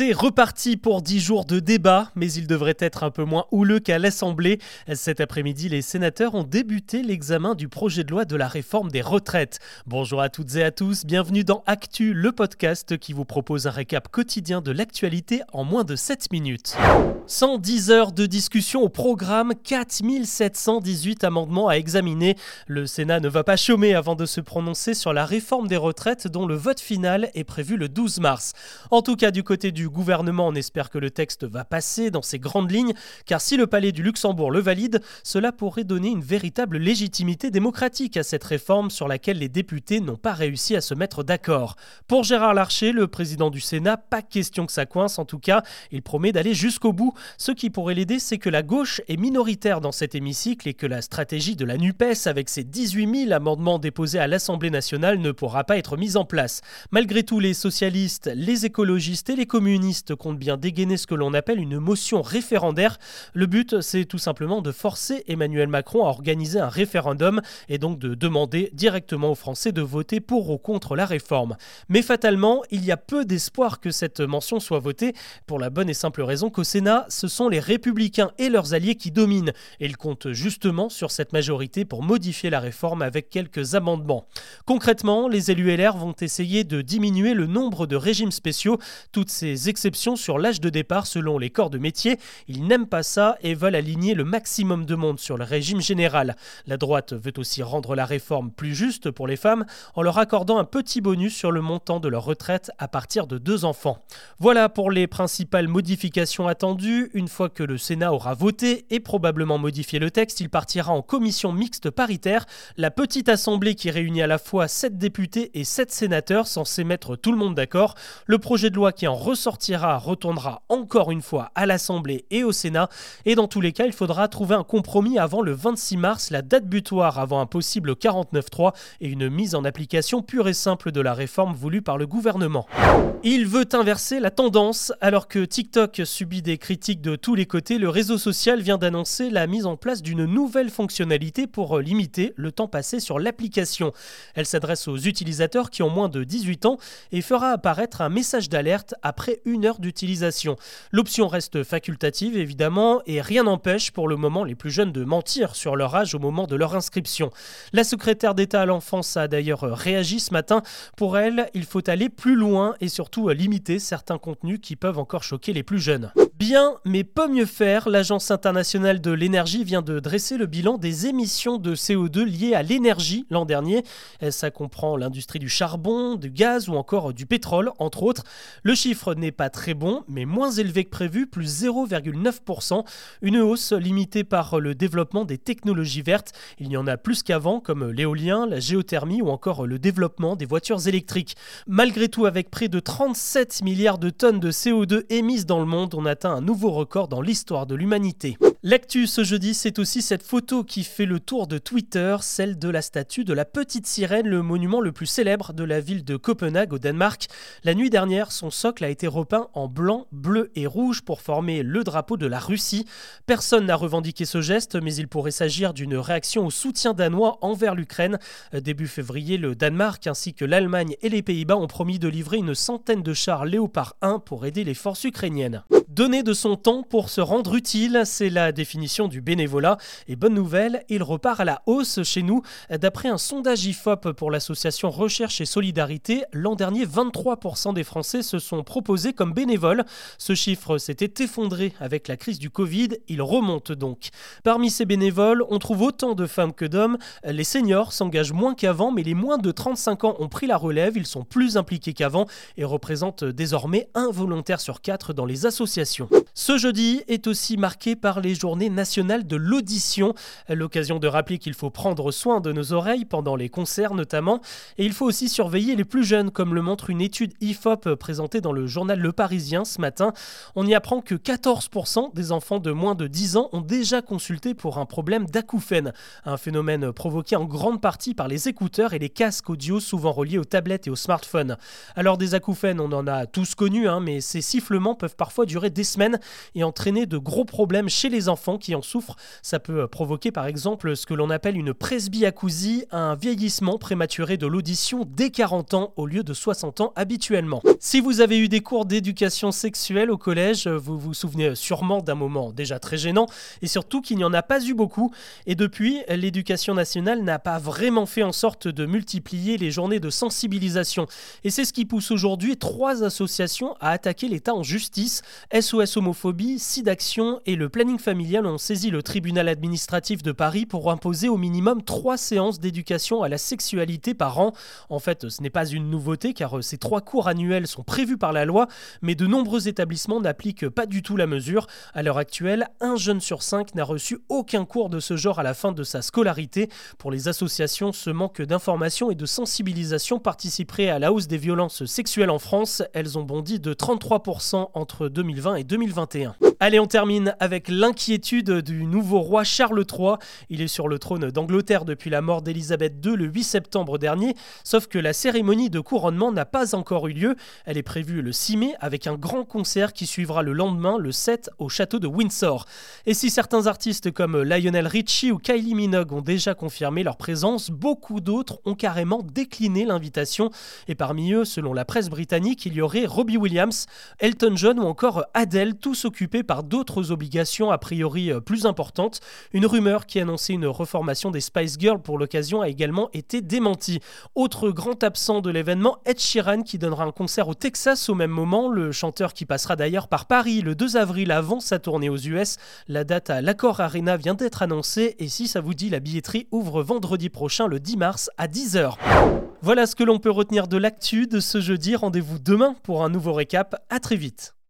C'est reparti pour 10 jours de débat, mais il devrait être un peu moins houleux qu'à l'Assemblée. Cet après-midi, les sénateurs ont débuté l'examen du projet de loi de la réforme des retraites. Bonjour à toutes et à tous, bienvenue dans Actu, le podcast qui vous propose un récap quotidien de l'actualité en moins de 7 minutes. 110 heures de discussion au programme, 4718 amendements à examiner. Le Sénat ne va pas chômer avant de se prononcer sur la réforme des retraites dont le vote final est prévu le 12 mars. En tout cas, du côté du gouvernement, on espère que le texte va passer dans ses grandes lignes, car si le Palais du Luxembourg le valide, cela pourrait donner une véritable légitimité démocratique à cette réforme sur laquelle les députés n'ont pas réussi à se mettre d'accord. Pour Gérard Larcher, le président du Sénat, pas question que ça coince en tout cas, il promet d'aller jusqu'au bout. Ce qui pourrait l'aider, c'est que la gauche est minoritaire dans cet hémicycle et que la stratégie de la NUPES avec ses 18 000 amendements déposés à l'Assemblée nationale ne pourra pas être mise en place. Malgré tout, les socialistes, les écologistes et les communistes communistes comptent bien dégainer ce que l'on appelle une motion référendaire. Le but, c'est tout simplement de forcer Emmanuel Macron à organiser un référendum et donc de demander directement aux Français de voter pour ou contre la réforme. Mais fatalement, il y a peu d'espoir que cette mention soit votée pour la bonne et simple raison qu'au Sénat, ce sont les républicains et leurs alliés qui dominent et ils comptent justement sur cette majorité pour modifier la réforme avec quelques amendements. Concrètement, les élus LR vont essayer de diminuer le nombre de régimes spéciaux. Toutes ces exceptions sur l'âge de départ selon les corps de métier. Ils n'aiment pas ça et veulent aligner le maximum de monde sur le régime général. La droite veut aussi rendre la réforme plus juste pour les femmes en leur accordant un petit bonus sur le montant de leur retraite à partir de deux enfants. Voilà pour les principales modifications attendues. Une fois que le Sénat aura voté et probablement modifié le texte, il partira en commission mixte paritaire, la petite assemblée qui réunit à la fois 7 députés et 7 sénateurs censés mettre tout le monde d'accord. Le projet de loi qui en ressort sortira retournera encore une fois à l'Assemblée et au Sénat. Et dans tous les cas, il faudra trouver un compromis avant le 26 mars, la date butoir avant un possible 49-3 et une mise en application pure et simple de la réforme voulue par le gouvernement. Il veut inverser la tendance. Alors que TikTok subit des critiques de tous les côtés, le réseau social vient d'annoncer la mise en place d'une nouvelle fonctionnalité pour limiter le temps passé sur l'application. Elle s'adresse aux utilisateurs qui ont moins de 18 ans et fera apparaître un message d'alerte après une heure d'utilisation. L'option reste facultative évidemment et rien n'empêche pour le moment les plus jeunes de mentir sur leur âge au moment de leur inscription. La secrétaire d'État à l'enfance a d'ailleurs réagi ce matin. Pour elle, il faut aller plus loin et surtout limiter certains contenus qui peuvent encore choquer les plus jeunes. Bien, mais pas mieux faire, l'Agence internationale de l'énergie vient de dresser le bilan des émissions de CO2 liées à l'énergie l'an dernier. Ça comprend l'industrie du charbon, du gaz ou encore du pétrole, entre autres. Le chiffre n'est pas très bon, mais moins élevé que prévu, plus 0,9%. Une hausse limitée par le développement des technologies vertes. Il y en a plus qu'avant, comme l'éolien, la géothermie ou encore le développement des voitures électriques. Malgré tout, avec près de 37 milliards de tonnes de CO2 émises dans le monde, on atteint un nouveau record dans l'histoire de l'humanité. L'actu ce jeudi, c'est aussi cette photo qui fait le tour de Twitter, celle de la statue de la petite sirène, le monument le plus célèbre de la ville de Copenhague au Danemark. La nuit dernière, son socle a été repeint en blanc, bleu et rouge pour former le drapeau de la Russie. Personne n'a revendiqué ce geste, mais il pourrait s'agir d'une réaction au soutien danois envers l'Ukraine. Début février, le Danemark ainsi que l'Allemagne et les Pays-Bas ont promis de livrer une centaine de chars Léopard 1 pour aider les forces ukrainiennes. Donner de son temps pour se rendre utile, c'est la définition du bénévolat. Et bonne nouvelle, il repart à la hausse chez nous. D'après un sondage IFOP pour l'association Recherche et Solidarité, l'an dernier, 23% des Français se sont proposés comme bénévoles. Ce chiffre s'était effondré avec la crise du Covid, il remonte donc. Parmi ces bénévoles, on trouve autant de femmes que d'hommes. Les seniors s'engagent moins qu'avant, mais les moins de 35 ans ont pris la relève, ils sont plus impliqués qu'avant et représentent désormais un volontaire sur quatre dans les associations ce jeudi est aussi marqué par les journées nationales de l'audition, l'occasion de rappeler qu'il faut prendre soin de nos oreilles pendant les concerts notamment, et il faut aussi surveiller les plus jeunes, comme le montre une étude IFOP présentée dans le journal Le Parisien ce matin. On y apprend que 14% des enfants de moins de 10 ans ont déjà consulté pour un problème d'acouphène, un phénomène provoqué en grande partie par les écouteurs et les casques audio souvent reliés aux tablettes et aux smartphones. Alors des acouphènes, on en a tous connus, hein, mais ces sifflements peuvent parfois durer des semaines et entraîner de gros problèmes chez les enfants qui en souffrent. Ça peut provoquer par exemple ce que l'on appelle une presbyacousie, un vieillissement prématuré de l'audition dès 40 ans au lieu de 60 ans habituellement. Si vous avez eu des cours d'éducation sexuelle au collège, vous vous souvenez sûrement d'un moment déjà très gênant et surtout qu'il n'y en a pas eu beaucoup. Et depuis, l'éducation nationale n'a pas vraiment fait en sorte de multiplier les journées de sensibilisation. Et c'est ce qui pousse aujourd'hui trois associations à attaquer l'État en justice. SOS Homophobie, SIDAction et le Planning Familial ont saisi le tribunal administratif de Paris pour imposer au minimum trois séances d'éducation à la sexualité par an. En fait, ce n'est pas une nouveauté car ces trois cours annuels sont prévus par la loi, mais de nombreux établissements n'appliquent pas du tout la mesure. À l'heure actuelle, un jeune sur cinq n'a reçu aucun cours de ce genre à la fin de sa scolarité. Pour les associations, ce manque d'information et de sensibilisation participerait à la hausse des violences sexuelles en France. Elles ont bondi de 33% entre 2020 et 2021. Allez, on termine avec l'inquiétude du nouveau roi Charles III. Il est sur le trône d'Angleterre depuis la mort d'Élisabeth II le 8 septembre dernier, sauf que la cérémonie de couronnement n'a pas encore eu lieu. Elle est prévue le 6 mai avec un grand concert qui suivra le lendemain, le 7, au château de Windsor. Et si certains artistes comme Lionel Richie ou Kylie Minogue ont déjà confirmé leur présence, beaucoup d'autres ont carrément décliné l'invitation. Et parmi eux, selon la presse britannique, il y aurait Robbie Williams, Elton John ou encore Adele, tous occupés par d'autres obligations a priori euh, plus importantes. Une rumeur qui annonçait une reformation des Spice Girls pour l'occasion a également été démentie. Autre grand absent de l'événement, Ed Sheeran qui donnera un concert au Texas au même moment, le chanteur qui passera d'ailleurs par Paris le 2 avril avant sa tournée aux US. La date à l'Accord Arena vient d'être annoncée et si ça vous dit, la billetterie ouvre vendredi prochain le 10 mars à 10h. Voilà ce que l'on peut retenir de l'actu de ce jeudi. Rendez-vous demain pour un nouveau récap. À très vite.